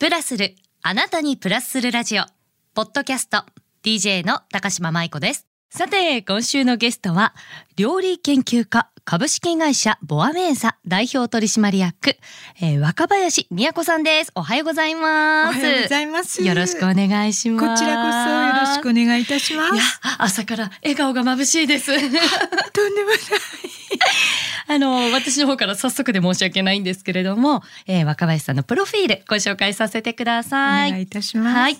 プラスる、あなたにプラスするラジオ。ポッドキャスト、DJ の高島舞子です。さて、今週のゲストは、料理研究家、株式会社ボアメーザ代表取締役、えー、若林美子さんです。おはようございます。おはようございます。よろしくお願いします。こちらこそよろしくお願いいたします。いや、朝から笑顔が眩しいです。とんでもない。あの、私の方から早速で申し訳ないんですけれども、えー、若林さんのプロフィールご紹介させてください。お願いいたします。はい。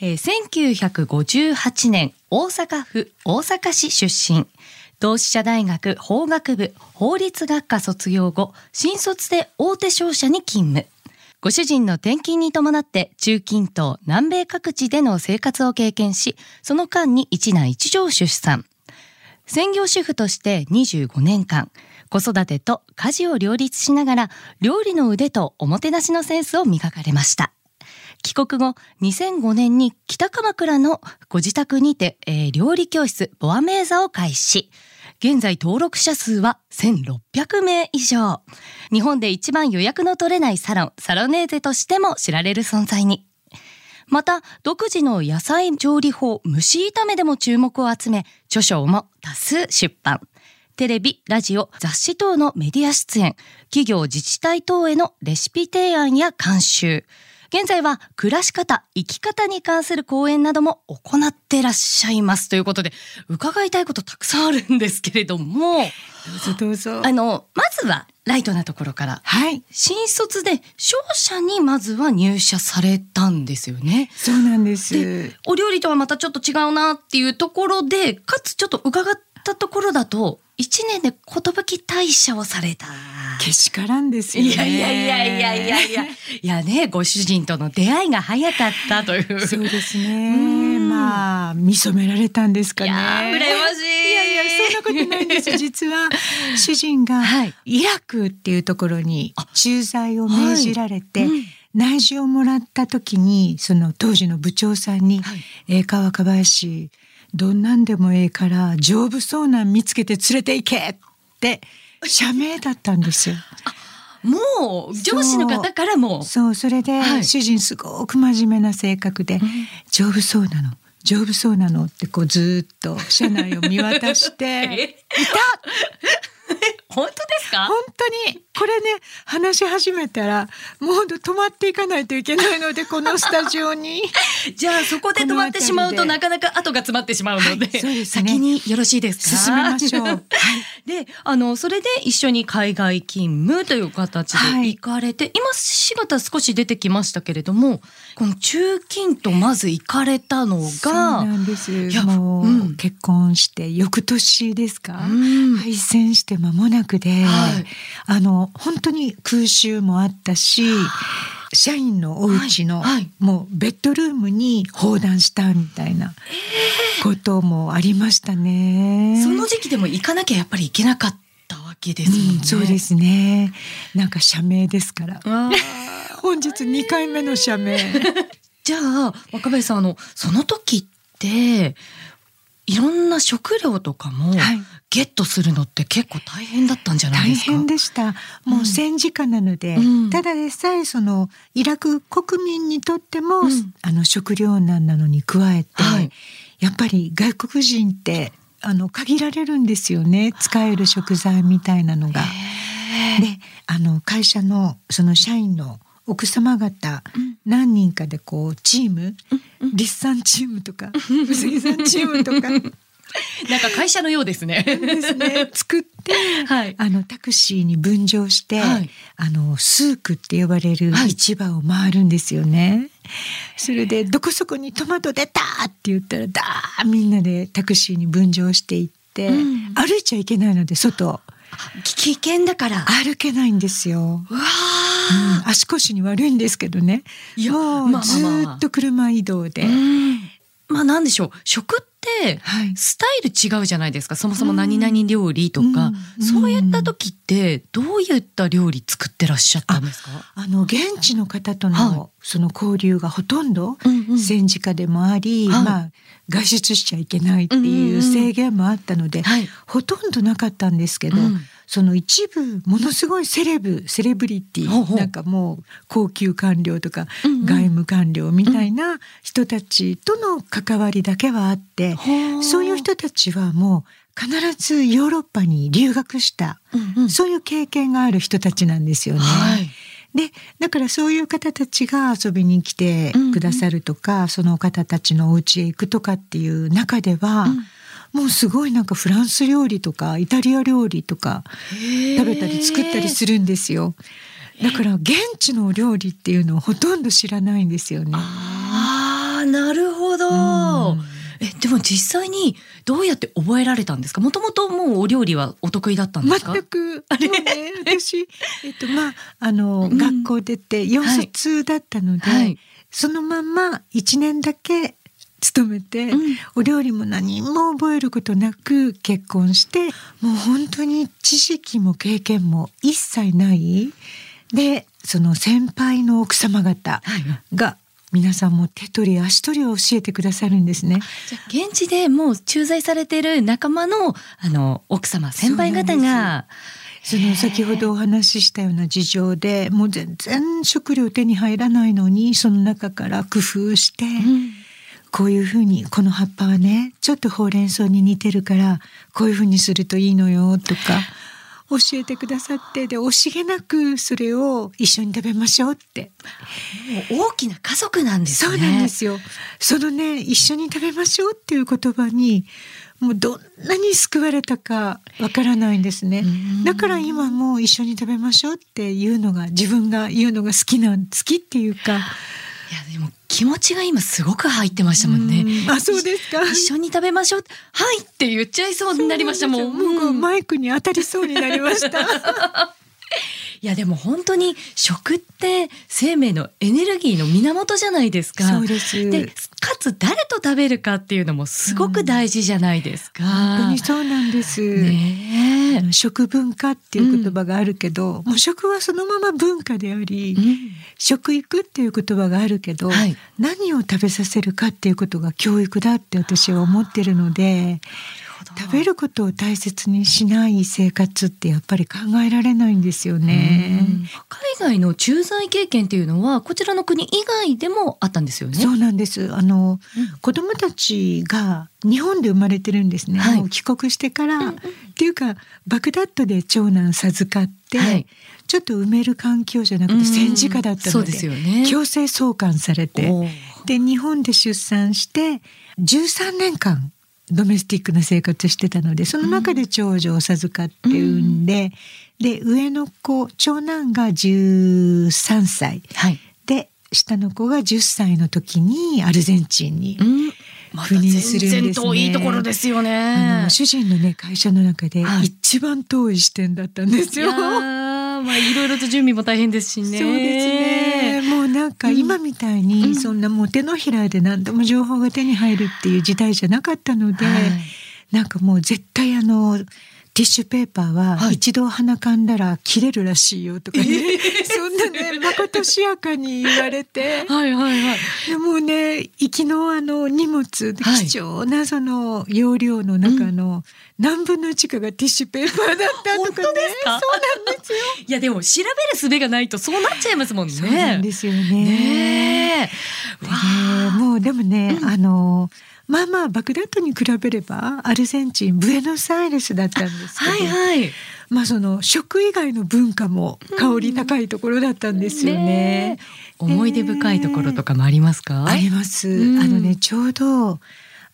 えー、1958年、大阪府大阪市出身。同志社大学法学部法律学科卒業後、新卒で大手商社に勤務。ご主人の転勤に伴って中近東、南米各地での生活を経験し、その間に一男一女を出産。専業主婦として25年間、子育てと家事を両立しながら、料理の腕とおもてなしのセンスを磨かれました。帰国後、2005年に北鎌倉のご自宅にて、えー、料理教室ボアメーザを開始。現在登録者数は1600名以上。日本で一番予約の取れないサロン、サロネーゼとしても知られる存在に。また、独自の野菜調理法、蒸し炒めでも注目を集め、著書も多数出版。テレビ、ラジオ、雑誌等のメディア出演、企業自治体等へのレシピ提案や監修。現在は暮らし方、生き方に関する講演なども行ってらっしゃいますということで、伺いたいことたくさんあるんですけれども、どうぞどうぞ。あの、まずはライトなところから。はい。新卒で商社にまずは入社されたんですよね。そうなんです。で、お料理とはまたちょっと違うなっていうところで、かつちょっと伺ったところだと、一年で寿退社をされた。けしからんですよね。いやいやいやいやいやいや。いやね、ご主人との出会いが早かったという。そうですね。まあ、見初められたんですかね。羨ましい。いやいや、そんなことないんです。実は、主人が、イラクっていうところに駐在を命じられて、はいうん内示をもらった時にその当時の部長さんに「はい、えー、川若林どんなんでもええから丈夫そうなん見つけて連れて行け!」って社名だったんですよ。もう上司の方からも。そうそれで、はい、主人すごく真面目な性格で、うん、丈夫そうなの。丈夫そうなのってこうずっと車内を見渡して いた本当ですか？本当に。これね話し始めたらもう止まっていかないといけないのでこのスタジオに。じゃあそこで止まってしまうとなかなか後が詰まってしまうので,はいでね、先によろしいですか？進めましょう、はい、であのそれで一緒に海外勤務という形で行かれて、はい、今姿少し出てきましたけれどもこの中近とまず行かれたのがそうなんです。もう、うん、結婚して翌年ですか、うん、敗戦して間もなくで、はい、あの本当に空襲もあったし社員のお家の、はい。はい、もうベッドルームに砲弾したみたいなこともありましたね。その時期でも行かなきゃやっぱりいけなかったわけですもんね。うん、そうですね。なんか社名ですから。本日2回目の社名。じゃあ若林さんあのその時っていろんな食料とかもゲットするのって結構大変だったんじゃないですか、大変でしたもう戦時下なので、うん、ただでさえそのイラク国民にとっても、うん、あの食料難なのに加えて、はい、やっぱり外国人ってあの限られるんですよね。使える食材みたいなのが。であの会社のその社員の奥様方、何人かでこうチーム、立産チームとかうさぎさんチームとか なんか会社のようですね。ですね。作って、はい、あのタクシーに分乗して、はい、あのスークって呼ばれる市場を回るんですよね。はい、それでどこそこにトマト出たって言ったらだーみんなでタクシーに分乗していって、うん、歩いちゃいけないので外。危険だから歩けないんですよ。うん、足腰に悪いんですけどね。いや、もうずっと車移動で。まあなんでしょう食ってスタイル違うじゃないですか、はい、そもそも何々料理とか、うん、そういった時ってどういった料理作ってらっしゃったんですか？あの現地の方とのその交流がほとんど戦時下でもあり、うんうん、まあ外出しちゃいけないっていう制限もあったので、うんうん。うん、ほとんどなかったんですけど、うん。その一部ものすごいセレブセレブリティなんかもう高級官僚とか外務官僚みたいな人たちとの関わりだけはあって、そういう人たちはもう必ずヨーロッパに留学した、そういう経験がある人たちなんですよね。はいでだからそういう方たちが遊びに来てくださるとか、うんうん、その方たちのお家へ行くとかっていう中では、うん、もうすごいなんかフランス料理とかイタリア料理とか食べたり作ったりするんですよ。だから現地の料理っていうのをほとんど知らないんですよね。ああ、なるほど。え、でも実際にどうやって覚えられたんですか？もともともうお料理はお得意だったんですか？全く。あれ、ね、私 えっとまああの、うん、学校出て4卒だったので、はい、そのまま1年だけ勤めて、うん、お料理も何も覚えることなく結婚してもう本当に知識も経験も一切ない。でその先輩の奥様方が、皆さんも手取り足取りを教えてくださるんですね。じゃ現地でもう駐在されている仲間のあの奥様先輩方が。その先ほどお話ししたような事情でもう全然食料手に入らないのにその中から工夫して、うんこういうふうにこの葉っぱはねちょっとほうれん草に似てるからこういうふうにするといいのよとか教えてくださってで惜しげなくそれを一緒に食べましょうって。大きな家族なんですね。そうなんですよ。そのね一緒に食べましょうっていう言葉にもうどんなに救われたかわからないんですね。だから今も一緒に食べましょうっていうのが自分が言うのが好きな好きっていうかいやでも気持ちが今すごく入ってましたもんね。んあそうですか。一緒に食べましょう。はいって言っちゃいそうになりましたもん。もうマイクに当たりそうになりました。いやでも本当に食って生命のエネルギーの源じゃないですか。そうです。でかつ誰と食べるかっていうのもすごく大事じゃないですか。うん、本当にそうなんです。ね食文化っていう言葉があるけど、うん、もう食はそのまま文化であり、うん、食育っていう言葉があるけど、はい、何を食べさせるかっていうことが教育だって私は思ってるので。食べることを大切にしない生活ってやっぱり考えられないんですよね。海外の駐在経験っていうのはこちらの国以外でもあったんですよね。そうなんです。あの、うん、子供たちが日本で生まれてるんですね。はい、帰国してから、うんうん、っていうかバグダッドで長男授かって、はい、ちょっと埋める環境じゃなくて戦時下だったのででね、強制送還されて。で日本で出産して13年間ドメスティックな生活してたのでその中で長女を授かって産んで、うん、で上の子長男が13歳、はい、で下の子が10歳の時にアルゼンチンに。赴任するんですね。いいところですよね。主人のね会社の中で一番遠い視点だったんですよ。まあいろいろと準備も大変ですしね。そうですね。なんか今みたいにそんなもう手のひらで何でも情報が手に入るっていう時代じゃなかったので、はい、なん。かもう絶対あのティッシュペーパーは一度鼻かんだら切れるらしいよとかね、はい、そんなね まことしやかに言われて。はいはいはい。でもね行きのあの荷物、貴重なその容量の中の何分の1かがティッシュペーパーだったとかね。そうなんですよ。いやでも調べる術がないとそうなっちゃいますもんね。そうなんですよね。ねもうでもね、うん、あのまあまあバグダッドに比べればアルゼンチンブエノスアイレスだったんですけど、はいはい、まあその食以外の文化も香り高いところだったんですよね。ね思い出深いところとかもありますか？あります。うん、あのねちょうど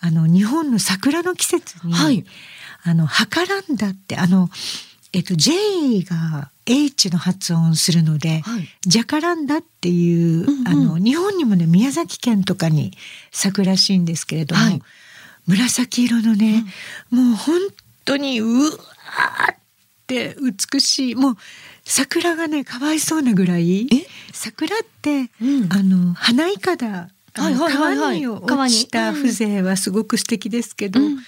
あの日本の桜の季節に、はい、あのハカランダってあのえっと J が H の発音するので、はい、ジャカランダっていう、うんうん、あの日本にもね宮崎県とかに咲くらしいんですけれども、はい、紫色のね、うん、もう本当にうわーって美しいもう桜がねかわいそうなぐらい桜って、うん、あの花いかだ川に落ちた風情はすごく素敵ですけど、うん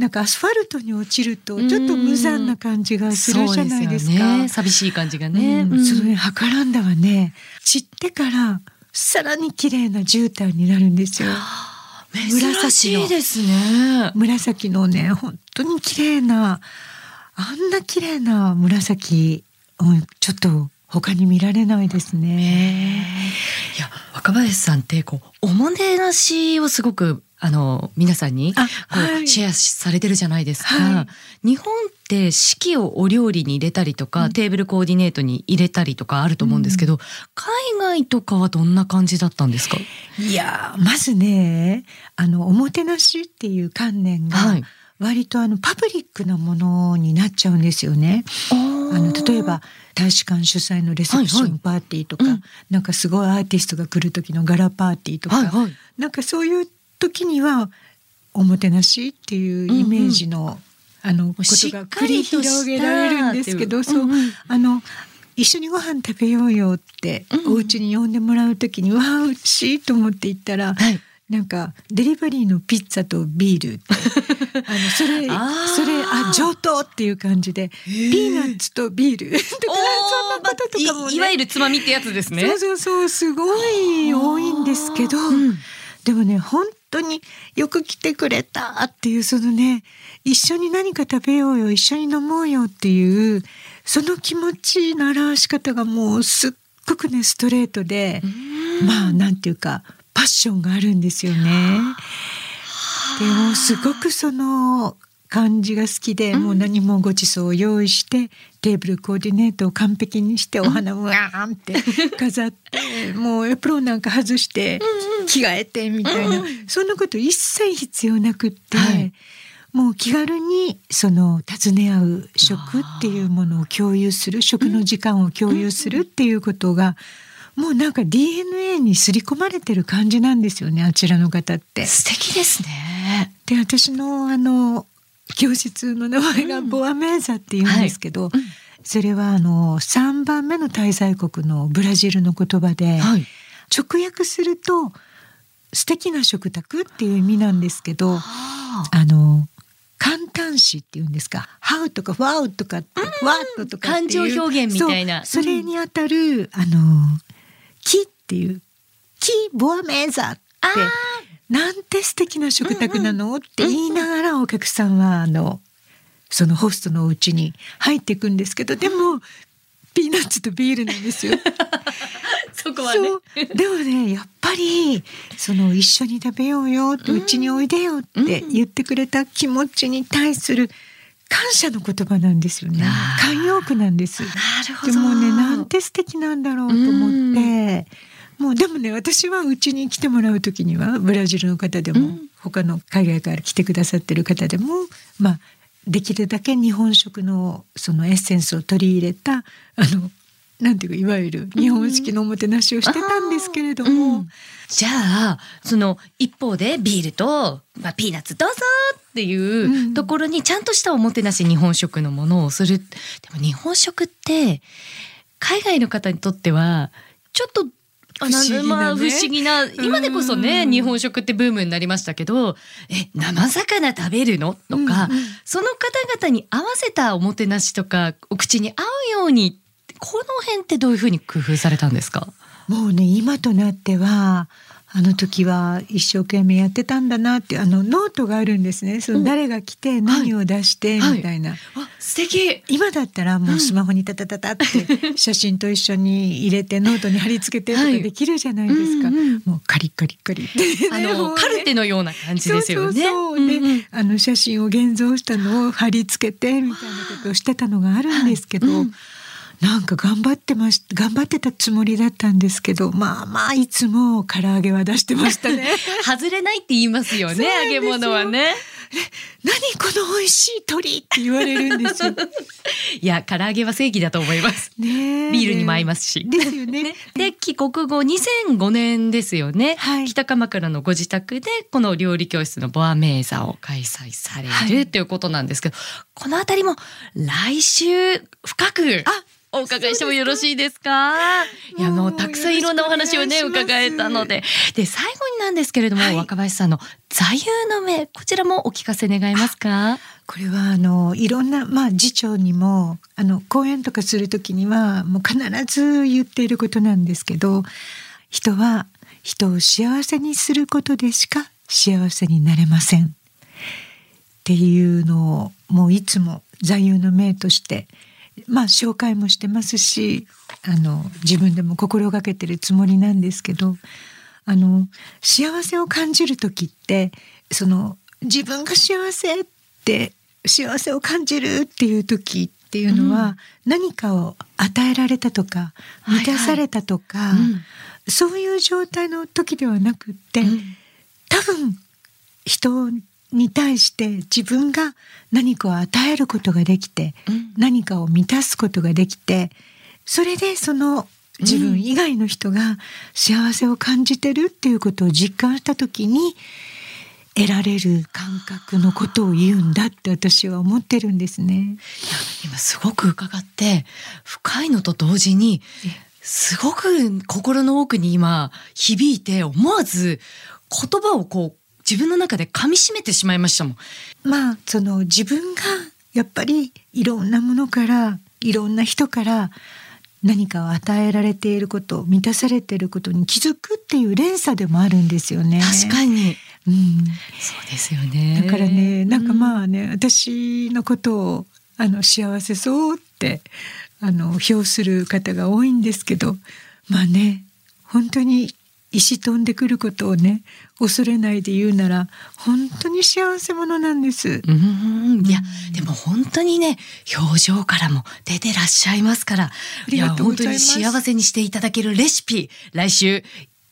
なんかアスファルトに落ちるとちょっと無残な感じがするじゃないですか。すね、寂しい感じがね。うん、そのね、ハカランダはね、散ってからさらに綺麗な絨毯になるんですよ。珍しいですね。紫のね本当に綺麗なあんな綺麗な紫、うん、ちょっと他に見られないですね。いや若林さんってこうおもてなしをすごくあの皆さんにこう、はい、シェアされてるじゃないですか、はい、日本って四季をお料理に入れたりとか、うん、テーブルコーディネートに入れたりとかあると思うんですけど、うん、海外とかはどんな感じだったんですか？いやまずねあのおもてなしっていう観念が、はい。割とあのパブリックなものになっちゃうんですよね。あの例えば大使館主催のレセプションパーティーとか、はいはい、なんかすごいアーティストが来る時のガラパーティーとか、はいはい、なんかそういう時にはおもてなしっていうイメージの、うんうん、あのことが繰り広げられるんですけど、そう、うん。うん、あの一緒にご飯食べようよって、うん、お家に呼んでもらう時にわあうちいと思って行ったら、はい、なんかデリバリーのピッツァとビールって あのそれそれあ上等っていう感じでピーナッツとビール。と かそんなこととかも、ね、いわゆるつまみってやつですね。そうそうそうすごい多いんですけど、うん、でもね本当によく来てくれたっていうそのね一緒に何か食べようよ一緒に飲もうよっていうその気持ちの表し方がもうすっごくねストレートでまあなんていうかパッションがあるんですよね。でもすごくその感じが好きで、もう何もごちそうを用意してテーブルコーディネートを完璧にしてお花をわーんって 飾って、もうエプロンなんか外して着替えてみたいな、そんなこと一切必要なくって、はい、もう気軽にその尋ね合う食っていうものを共有する食の時間を共有するっていうことが、もうなんか DNA に刷り込まれてる感じなんですよねあちらの方って。素敵ですね。で私のあの教室の名前がボアメーザっていうんですけど、うん。はい、それはあの3番目の滞在国のブラジルの言葉で、はい、直訳すると素敵な食卓っていう意味なんですけど、あ。の簡単詞っていうんですか「ハウ」とか「ファウ」とか「ワット」とか感情表現みたいな。それにあたる、あの木っていう木ボアメーザってなんて素敵な食卓なの、って言いながらお客さんはあのそのホストのお家に入っていくんですけどでもピーナッツとビールなんですよ。そこはね。でもねやっぱりその一緒に食べようよってうちにおいでよって言ってくれた気持ちに対する感謝の言葉なんですよね。慣用句なんです。なるほど。でもねなんて素敵なんだろうと思って。もうでもね私はうちに来てもらう時にはブラジルの方でも、うん、他の海外から来てくださってる方でもまあできるだけ日本食のそのエッセンスを取り入れたあのなんていうかいわゆる日本式のおもてなしをしてたんですけれども、うんうん、じゃあその一方でビールと、まあ、ピーナッツどうぞっていうところにちゃんとしたおもてなし日本食のものをする。でも日本食って海外の方にとってはちょっと不思議な、ね、まあ、不思議な今でこそね日本食ってブームになりましたけどえ生魚食べるの？とか、うんうん、その方々に合わせたおもてなしとかお口に合うようにこの辺ってどういうふうに工夫されたんですか？もうね今となってはあの時は一生懸命やってたんだなってあのノートがあるんですね。その誰が来て何を出してみたいな、はいはい、素敵。今だったらもうスマホにタタタタって 写真と一緒に入れてノートに貼り付けてとかできるじゃないですか、はいうんうん、もうカリッカリッカリあの、カルテのような感じですよね。そうそうで、う。んうん、あの写真を現像したのを貼り付けてみたいなことをしてたのがあるんですけど、うんなんか頑張ってまし頑張ってたつもりだったんですけどまあまあいつも唐揚げは出してましたね。外れないって言いますよね揚げ物はね。何この美味しい鶏って言われるんですよ。いや唐揚げは正義だと思います。ねビールにも合いますし。ですよね。ね、で帰国後2005年ですよね、はい、北鎌倉のご自宅でこの料理教室のボアメーザを開催される、はい、ということなんですけどこの辺りも来週深くあお伺いしてもよろしいですか？いやもうたくさんいろんなお話をね伺えたので、で最後になんですけれども、はい、若林さんの座右の銘こちらもお聞かせ願えますか？これはあのいろんなまあ次長にもあの講演とかするときにはもう必ず言っていることなんですけど、人は人を幸せにすることでしか幸せになれません。っていうのをもういつも座右の銘としてまあ紹介もしてますしあの自分でも心がけてるつもりなんですけどあの幸せを感じる時ってその自分が幸せって幸せを感じるっていう時っていうのは、うん、何かを与えられたとか満たされたとか、はいはいうん、そういう状態の時ではなくって、うん、多分人に対して自分が何かを与えることができて、何かを満たすことができてそれでその自分以外の人が幸せを感じてるっていうことを実感した時に得られる感覚のことを言うんだって私は思ってるんですね。いや今すごく伺って深いのと同時にすごく心の奥に今響いて思わず言葉をこう自分の中で噛み締めてしまいましたもん。まあその自分がやっぱりいろんなものからいろんな人から何かを与えられていること満たされていることに気づくっていう連鎖でもあるんですよね。確かに、うん、そうですよねだからねなんかまあね、うん、私のことをあの幸せそうってあの評する方が多いんですけどまあね本当に石飛んでくることをね恐れないで言うなら本当に幸せ者なんです。うんいや、でも本当にね表情からも出てらっしゃいますからいや本当に幸せにしていただけるレシピ来週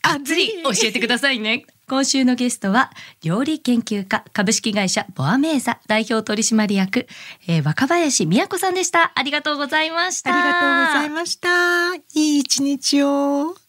あっつり教えてくださいね。今週のゲストは料理研究家株式会社ボアメーザ代表取締役、えー、若林美也子さんでした。ありがとうございました。ありがとうございました。いい一日を。